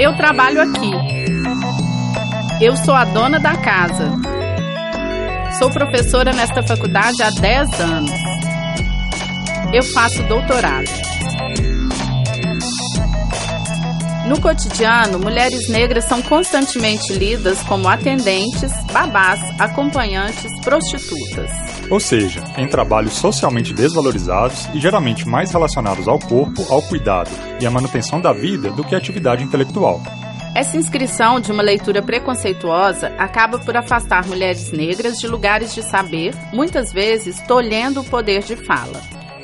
Eu trabalho aqui. Eu sou a dona da casa. Sou professora nesta faculdade há 10 anos. Eu faço doutorado. No cotidiano, mulheres negras são constantemente lidas como atendentes, babás, acompanhantes, prostitutas. Ou seja, em trabalhos socialmente desvalorizados e geralmente mais relacionados ao corpo, ao cuidado e à manutenção da vida do que à atividade intelectual. Essa inscrição de uma leitura preconceituosa acaba por afastar mulheres negras de lugares de saber, muitas vezes tolhendo o poder de fala.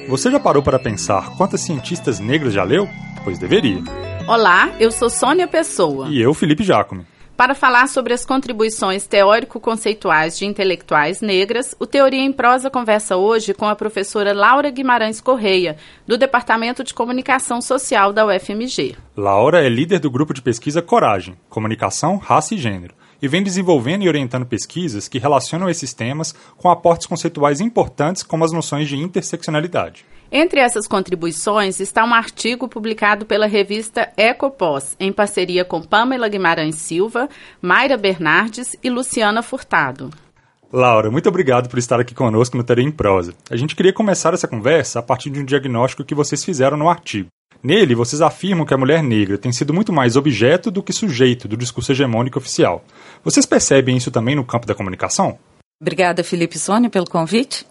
Você já parou para pensar quantas cientistas negras já leu? Pois deveria. Olá, eu sou Sônia Pessoa. E eu, Felipe Jacome. Para falar sobre as contribuições teórico-conceituais de intelectuais negras, o Teoria em Prosa conversa hoje com a professora Laura Guimarães Correia, do Departamento de Comunicação Social da UFMG. Laura é líder do grupo de pesquisa Coragem, Comunicação, Raça e Gênero, e vem desenvolvendo e orientando pesquisas que relacionam esses temas com aportes conceituais importantes como as noções de interseccionalidade. Entre essas contribuições está um artigo publicado pela revista Ecopós, em parceria com Pamela Guimarães Silva, Mayra Bernardes e Luciana Furtado. Laura, muito obrigado por estar aqui conosco no Teoria em Prosa. A gente queria começar essa conversa a partir de um diagnóstico que vocês fizeram no artigo. Nele, vocês afirmam que a mulher negra tem sido muito mais objeto do que sujeito do discurso hegemônico oficial. Vocês percebem isso também no campo da comunicação? Obrigada, Felipe Sônia, pelo convite.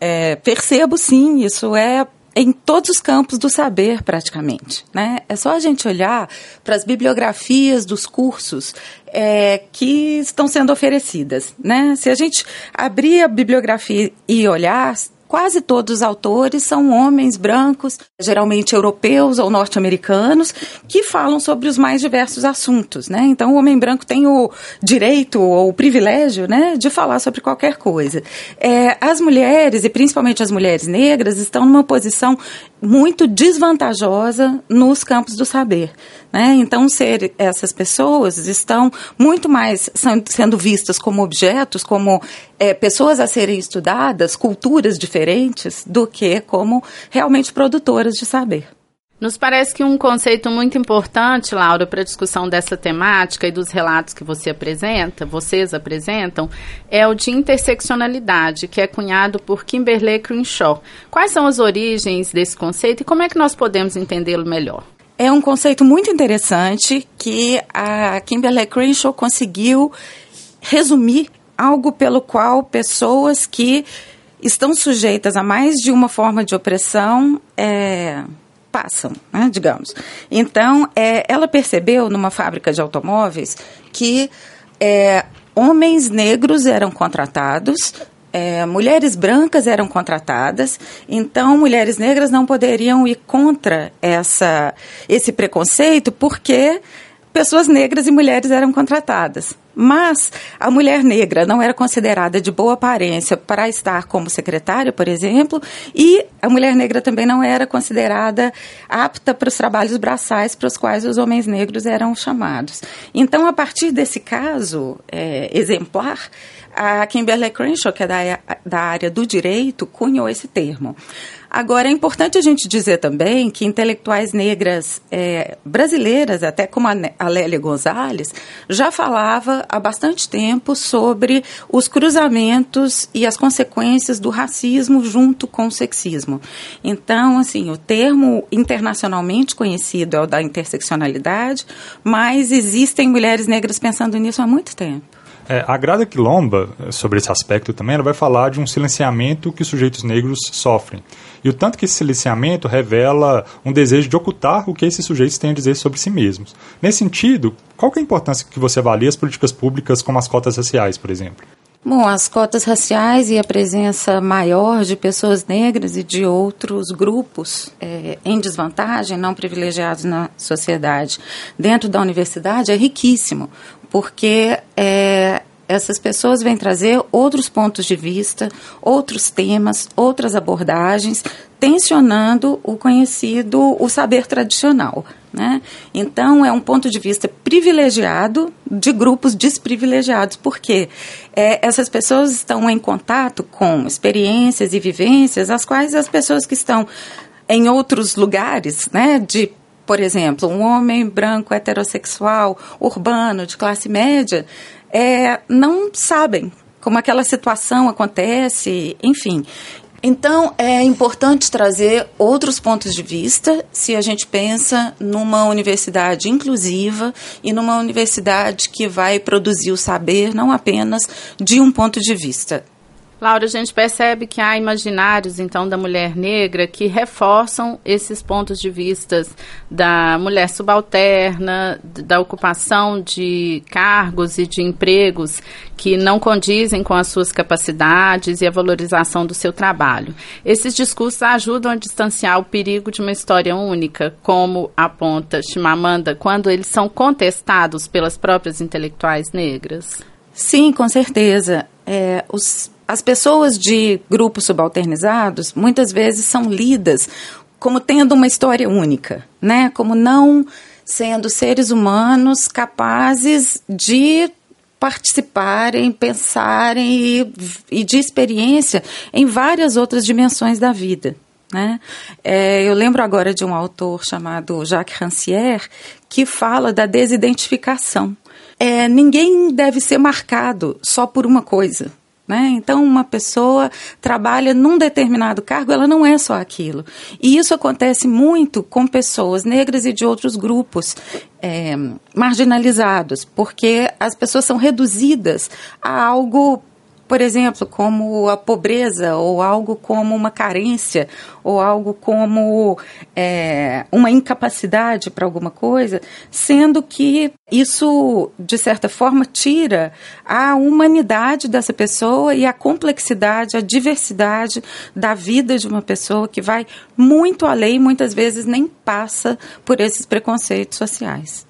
É, percebo sim, isso é em todos os campos do saber, praticamente. Né? É só a gente olhar para as bibliografias dos cursos é, que estão sendo oferecidas. Né? Se a gente abrir a bibliografia e olhar, Quase todos os autores são homens brancos, geralmente europeus ou norte-americanos, que falam sobre os mais diversos assuntos, né? Então, o homem branco tem o direito ou o privilégio, né, de falar sobre qualquer coisa. É, as mulheres, e principalmente as mulheres negras, estão numa posição muito desvantajosa nos campos do saber. Né? Então, ser essas pessoas estão muito mais sendo vistas como objetos, como é, pessoas a serem estudadas, culturas diferentes, do que como realmente produtoras de saber. Nos parece que um conceito muito importante, Laura, para a discussão dessa temática e dos relatos que você apresenta, vocês apresentam, é o de interseccionalidade, que é cunhado por Kimberley Crenshaw. Quais são as origens desse conceito e como é que nós podemos entendê-lo melhor? É um conceito muito interessante que a Kimberley Crenshaw conseguiu resumir algo pelo qual pessoas que estão sujeitas a mais de uma forma de opressão é, passam, né, digamos. Então, é, ela percebeu numa fábrica de automóveis que é, homens negros eram contratados é, mulheres brancas eram contratadas, então mulheres negras não poderiam ir contra essa, esse preconceito porque pessoas negras e mulheres eram contratadas. Mas a mulher negra não era considerada de boa aparência para estar como secretária, por exemplo, e a mulher negra também não era considerada apta para os trabalhos braçais para os quais os homens negros eram chamados. Então, a partir desse caso é, exemplar, a Kimberly Crenshaw, que é da, da área do direito, cunhou esse termo. Agora, é importante a gente dizer também que intelectuais negras é, brasileiras, até como a Lélia Gonzalez, já falava há bastante tempo sobre os cruzamentos e as consequências do racismo junto com o sexismo. Então, assim, o termo internacionalmente conhecido é o da interseccionalidade, mas existem mulheres negras pensando nisso há muito tempo. É, a Grada Quilomba, sobre esse aspecto também, ela vai falar de um silenciamento que os sujeitos negros sofrem. E o tanto que esse silenciamento revela um desejo de ocultar o que esses sujeitos têm a dizer sobre si mesmos. Nesse sentido, qual é a importância que você avalia as políticas públicas como as cotas raciais, por exemplo? Bom, as cotas raciais e a presença maior de pessoas negras e de outros grupos é, em desvantagem, não privilegiados na sociedade, dentro da universidade é riquíssimo, porque é, essas pessoas vêm trazer outros pontos de vista, outros temas, outras abordagens, tensionando o conhecido, o saber tradicional. Né? Então, é um ponto de vista privilegiado de grupos desprivilegiados, porque é, essas pessoas estão em contato com experiências e vivências, as quais as pessoas que estão em outros lugares, né, de por exemplo, um homem branco heterossexual, urbano, de classe média, é, não sabem como aquela situação acontece, enfim. Então, é importante trazer outros pontos de vista se a gente pensa numa universidade inclusiva e numa universidade que vai produzir o saber não apenas de um ponto de vista. Laura, a gente percebe que há imaginários, então, da mulher negra que reforçam esses pontos de vistas da mulher subalterna, da ocupação de cargos e de empregos que não condizem com as suas capacidades e a valorização do seu trabalho. Esses discursos ajudam a distanciar o perigo de uma história única, como aponta Chimamanda, quando eles são contestados pelas próprias intelectuais negras? Sim, com certeza. É, os as pessoas de grupos subalternizados muitas vezes são lidas como tendo uma história única, né? Como não sendo seres humanos capazes de participarem, pensarem e, e de experiência em várias outras dimensões da vida. Né? É, eu lembro agora de um autor chamado Jacques Rancière que fala da desidentificação. É, ninguém deve ser marcado só por uma coisa. Né? Então, uma pessoa trabalha num determinado cargo, ela não é só aquilo. E isso acontece muito com pessoas negras e de outros grupos é, marginalizados, porque as pessoas são reduzidas a algo por exemplo, como a pobreza, ou algo como uma carência, ou algo como é, uma incapacidade para alguma coisa, sendo que isso, de certa forma, tira a humanidade dessa pessoa e a complexidade, a diversidade da vida de uma pessoa que vai muito além, muitas vezes nem passa por esses preconceitos sociais.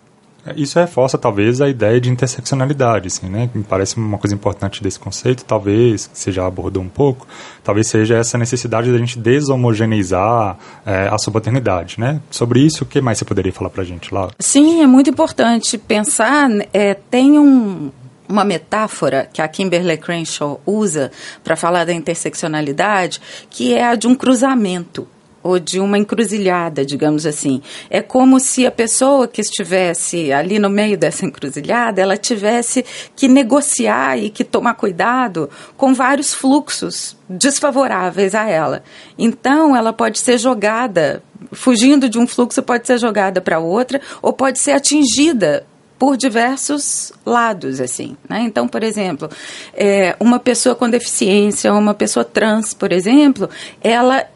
Isso reforça, talvez, a ideia de interseccionalidade, assim, né? Me parece uma coisa importante desse conceito, talvez, que você já abordou um pouco, talvez seja essa necessidade da gente deshomogeneizar é, a subalternidade, né? Sobre isso, o que mais você poderia falar para a gente, Laura? Sim, é muito importante pensar, é, tem um, uma metáfora que a Kimberly Crenshaw usa para falar da interseccionalidade, que é a de um cruzamento ou de uma encruzilhada, digamos assim. É como se a pessoa que estivesse ali no meio dessa encruzilhada, ela tivesse que negociar e que tomar cuidado com vários fluxos desfavoráveis a ela. Então, ela pode ser jogada, fugindo de um fluxo, pode ser jogada para outra, ou pode ser atingida por diversos lados, assim. Né? Então, por exemplo, é, uma pessoa com deficiência, uma pessoa trans, por exemplo, ela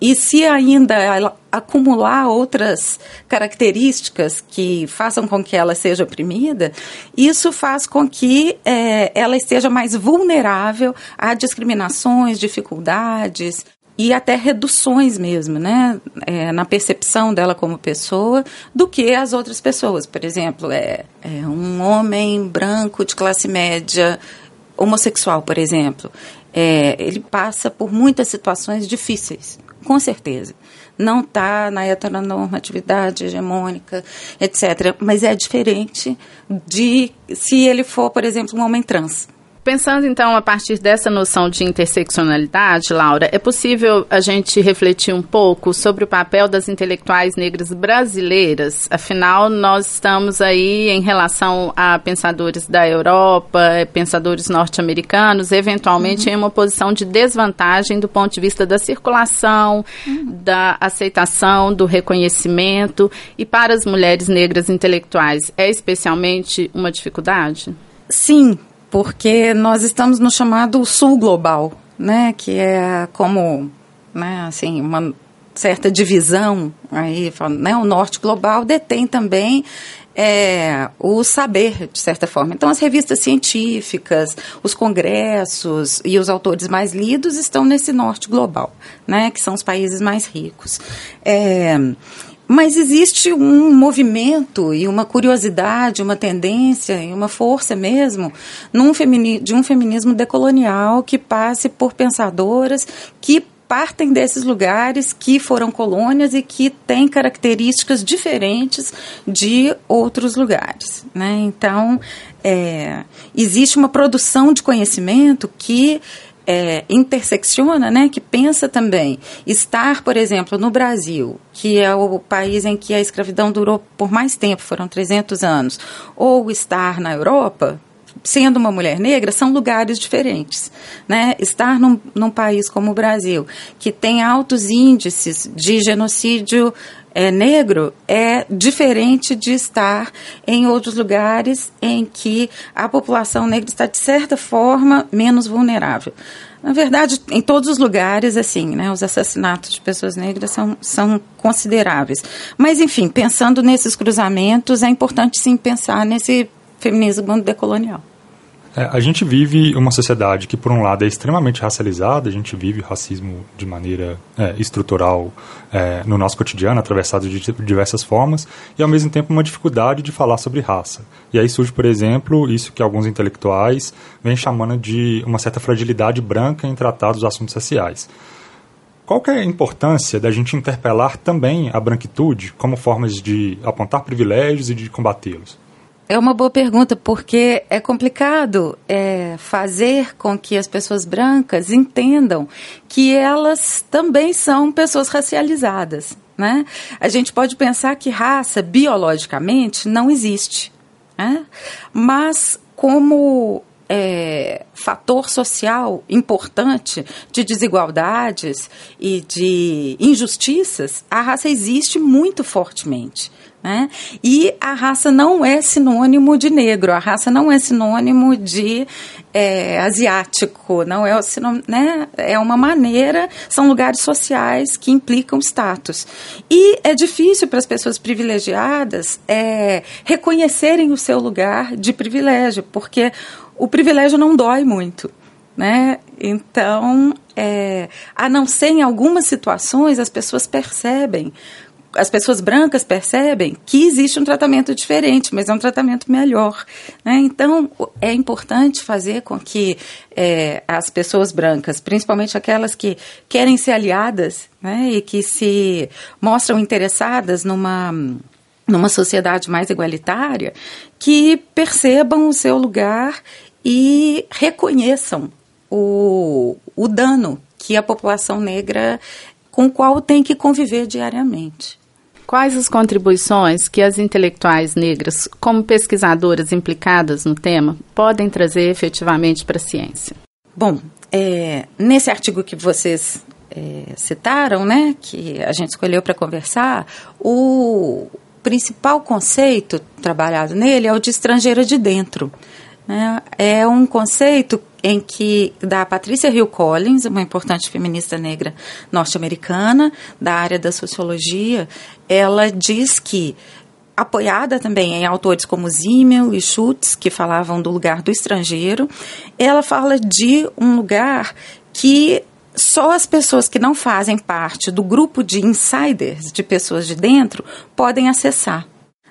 e se ainda acumular outras características que façam com que ela seja oprimida, isso faz com que é, ela esteja mais vulnerável a discriminações, dificuldades e até reduções mesmo, né, é, na percepção dela como pessoa, do que as outras pessoas. Por exemplo, é, é um homem branco de classe média homossexual, por exemplo, é, ele passa por muitas situações difíceis com certeza. Não está na heteronormatividade hegemônica, etc. Mas é diferente de se ele for, por exemplo, um homem trans. Pensando então a partir dessa noção de interseccionalidade, Laura, é possível a gente refletir um pouco sobre o papel das intelectuais negras brasileiras? Afinal, nós estamos aí em relação a pensadores da Europa, pensadores norte-americanos, eventualmente uhum. em uma posição de desvantagem do ponto de vista da circulação, uhum. da aceitação, do reconhecimento. E para as mulheres negras intelectuais, é especialmente uma dificuldade? Sim, porque nós estamos no chamado sul global, né, que é como, né, assim, uma certa divisão aí, né, o norte global detém também é, o saber, de certa forma. Então, as revistas científicas, os congressos e os autores mais lidos estão nesse norte global, né, que são os países mais ricos. É, mas existe um movimento e uma curiosidade, uma tendência e uma força mesmo de um feminismo decolonial que passe por pensadoras que partem desses lugares que foram colônias e que têm características diferentes de outros lugares. Né? Então, é, existe uma produção de conhecimento que é, intersecciona, né, que pensa também estar, por exemplo, no Brasil, que é o país em que a escravidão durou por mais tempo, foram 300 anos, ou estar na Europa, sendo uma mulher negra, são lugares diferentes. Né? Estar num, num país como o Brasil, que tem altos índices de genocídio é, negro, é diferente de estar em outros lugares em que a população negra está, de certa forma, menos vulnerável. Na verdade, em todos os lugares, assim, né, os assassinatos de pessoas negras são, são consideráveis. Mas, enfim, pensando nesses cruzamentos, é importante sim pensar nesse feminismo decolonial. É, a gente vive uma sociedade que, por um lado, é extremamente racializada, a gente vive racismo de maneira é, estrutural é, no nosso cotidiano, atravessado de diversas formas, e, ao mesmo tempo, uma dificuldade de falar sobre raça. E aí surge, por exemplo, isso que alguns intelectuais vêm chamando de uma certa fragilidade branca em tratar dos assuntos raciais. Qual é a importância da gente interpelar também a branquitude como formas de apontar privilégios e de combatê-los? É uma boa pergunta, porque é complicado é, fazer com que as pessoas brancas entendam que elas também são pessoas racializadas. Né? A gente pode pensar que raça, biologicamente, não existe. Né? Mas, como é, fator social importante de desigualdades e de injustiças, a raça existe muito fortemente. Né? E a raça não é sinônimo de negro, a raça não é sinônimo de é, asiático, não é sinônimo, né? É uma maneira, são lugares sociais que implicam status. E é difícil para as pessoas privilegiadas é, reconhecerem o seu lugar de privilégio, porque o privilégio não dói muito. Né? Então, é, a não ser em algumas situações, as pessoas percebem as pessoas brancas percebem que existe um tratamento diferente, mas é um tratamento melhor. Né? Então, é importante fazer com que é, as pessoas brancas, principalmente aquelas que querem ser aliadas né, e que se mostram interessadas numa numa sociedade mais igualitária, que percebam o seu lugar e reconheçam o, o dano que a população negra com o qual tem que conviver diariamente. Quais as contribuições que as intelectuais negras, como pesquisadoras implicadas no tema, podem trazer efetivamente para a ciência? Bom, é, nesse artigo que vocês é, citaram, né, que a gente escolheu para conversar, o principal conceito trabalhado nele é o de estrangeira de dentro. Né? É um conceito em que da Patrícia Hill Collins, uma importante feminista negra norte-americana da área da sociologia, ela diz que apoiada também em autores como Zimmel e Schutz, que falavam do lugar do estrangeiro, ela fala de um lugar que só as pessoas que não fazem parte do grupo de insiders, de pessoas de dentro, podem acessar.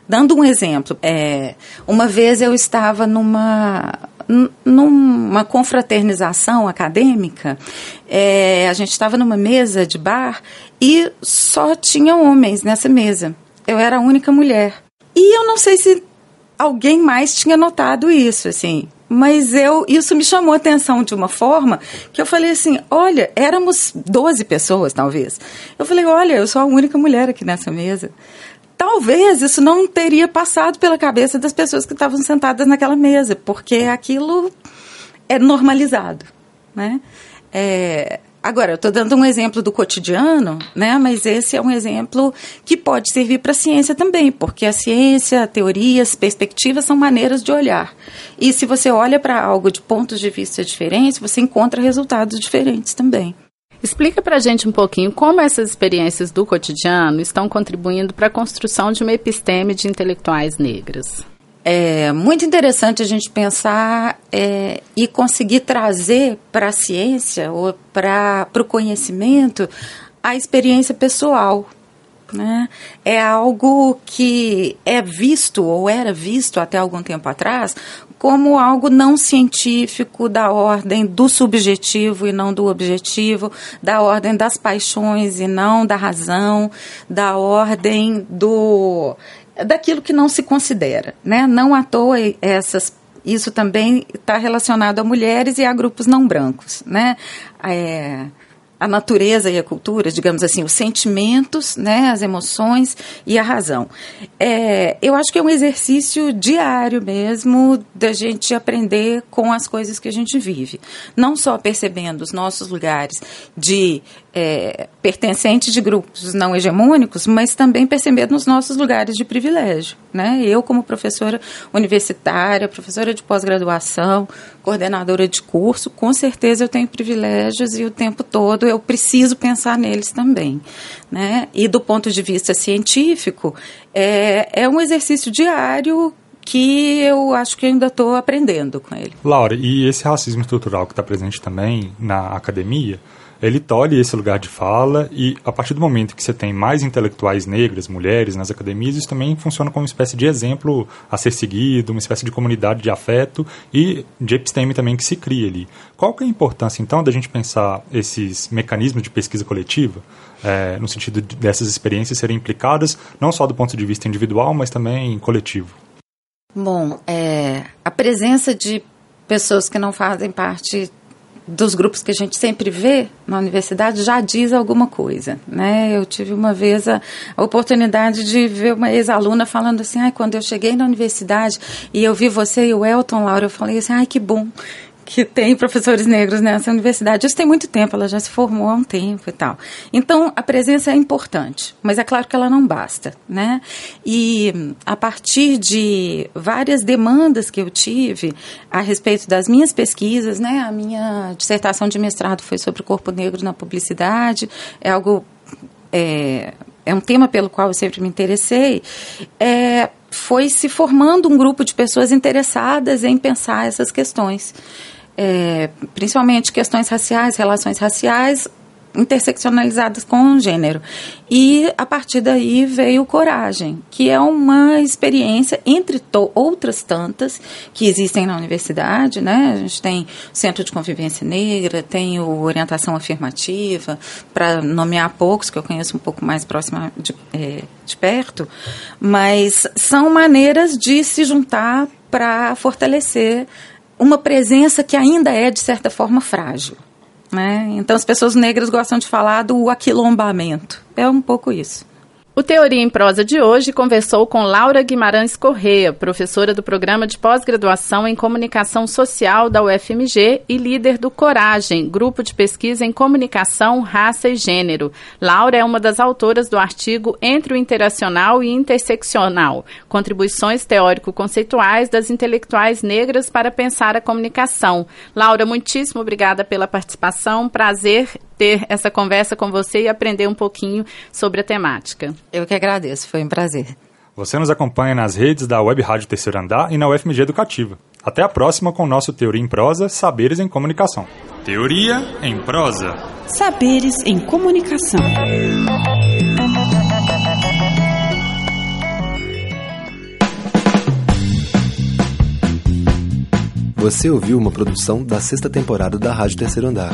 Dando um exemplo, é, uma vez eu estava numa numa confraternização acadêmica, é, a gente estava numa mesa de bar e só tinha homens nessa mesa. Eu era a única mulher. E eu não sei se alguém mais tinha notado isso, assim. Mas eu, isso me chamou a atenção de uma forma que eu falei assim: olha, éramos 12 pessoas, talvez. Eu falei: olha, eu sou a única mulher aqui nessa mesa talvez isso não teria passado pela cabeça das pessoas que estavam sentadas naquela mesa, porque aquilo é normalizado, né? É, agora, eu estou dando um exemplo do cotidiano, né? Mas esse é um exemplo que pode servir para a ciência também, porque a ciência, teorias, perspectivas são maneiras de olhar. E se você olha para algo de pontos de vista diferentes, você encontra resultados diferentes também. Explica para a gente um pouquinho como essas experiências do cotidiano estão contribuindo para a construção de uma episteme de intelectuais negras. É muito interessante a gente pensar é, e conseguir trazer para a ciência ou para o conhecimento a experiência pessoal. Né? É algo que é visto ou era visto até algum tempo atrás como algo não científico, da ordem do subjetivo e não do objetivo, da ordem das paixões e não da razão, da ordem do daquilo que não se considera, né? Não à toa essas isso também está relacionado a mulheres e a grupos não brancos, né? É, a natureza e a cultura, digamos assim, os sentimentos, né, as emoções e a razão. É, eu acho que é um exercício diário mesmo da gente aprender com as coisas que a gente vive. Não só percebendo os nossos lugares de é, pertencentes de grupos não hegemônicos, mas também percebendo os nossos lugares de privilégio. Né? Eu, como professora universitária, professora de pós-graduação, coordenadora de curso, com certeza eu tenho privilégios e o tempo todo eu preciso pensar neles também. Né? E do ponto de vista científico, é, é um exercício diário que eu acho que ainda estou aprendendo com ele. Laura, e esse racismo estrutural que está presente também na academia, ele tolhe esse lugar de fala e a partir do momento que você tem mais intelectuais negras, mulheres nas academias, isso também funciona como uma espécie de exemplo a ser seguido, uma espécie de comunidade de afeto e de episteme também que se cria ali. Qual que é a importância então da gente pensar esses mecanismos de pesquisa coletiva, é, no sentido de, dessas experiências serem implicadas não só do ponto de vista individual, mas também coletivo? Bom, é, a presença de pessoas que não fazem parte dos grupos que a gente sempre vê na universidade já diz alguma coisa, né? Eu tive uma vez a, a oportunidade de ver uma ex-aluna falando assim, ai, quando eu cheguei na universidade e eu vi você e o Elton, Laura, eu falei assim, ai, que bom que tem professores negros nessa universidade. Isso tem muito tempo, ela já se formou há um tempo e tal. Então, a presença é importante, mas é claro que ela não basta, né? E a partir de várias demandas que eu tive a respeito das minhas pesquisas, né? A minha dissertação de mestrado foi sobre o corpo negro na publicidade, é algo... É, é um tema pelo qual eu sempre me interessei, é, foi se formando um grupo de pessoas interessadas em pensar essas questões é, principalmente questões raciais, relações raciais interseccionalizadas com o gênero. E a partir daí veio Coragem, que é uma experiência entre outras tantas que existem na universidade, né? A gente tem o Centro de Convivência Negra, tem o Orientação Afirmativa, para nomear poucos que eu conheço um pouco mais próximo de, é, de perto, mas são maneiras de se juntar para fortalecer uma presença que ainda é, de certa forma, frágil. Né? Então, as pessoas negras gostam de falar do aquilombamento. É um pouco isso. O Teoria em Prosa de hoje conversou com Laura Guimarães Correia, professora do programa de pós-graduação em comunicação social da UFMG e líder do Coragem, grupo de pesquisa em comunicação, raça e gênero. Laura é uma das autoras do artigo Entre o Interacional e Interseccional: Contribuições teórico-conceituais das intelectuais negras para pensar a comunicação. Laura, muitíssimo obrigada pela participação. Prazer ter essa conversa com você e aprender um pouquinho sobre a temática. Eu que agradeço, foi um prazer. Você nos acompanha nas redes da Web Rádio Terceiro Andar e na UFMG Educativa. Até a próxima com o nosso Teoria em Prosa, Saberes em Comunicação. Teoria em Prosa. Saberes em Comunicação. Você ouviu uma produção da sexta temporada da Rádio Terceiro Andar.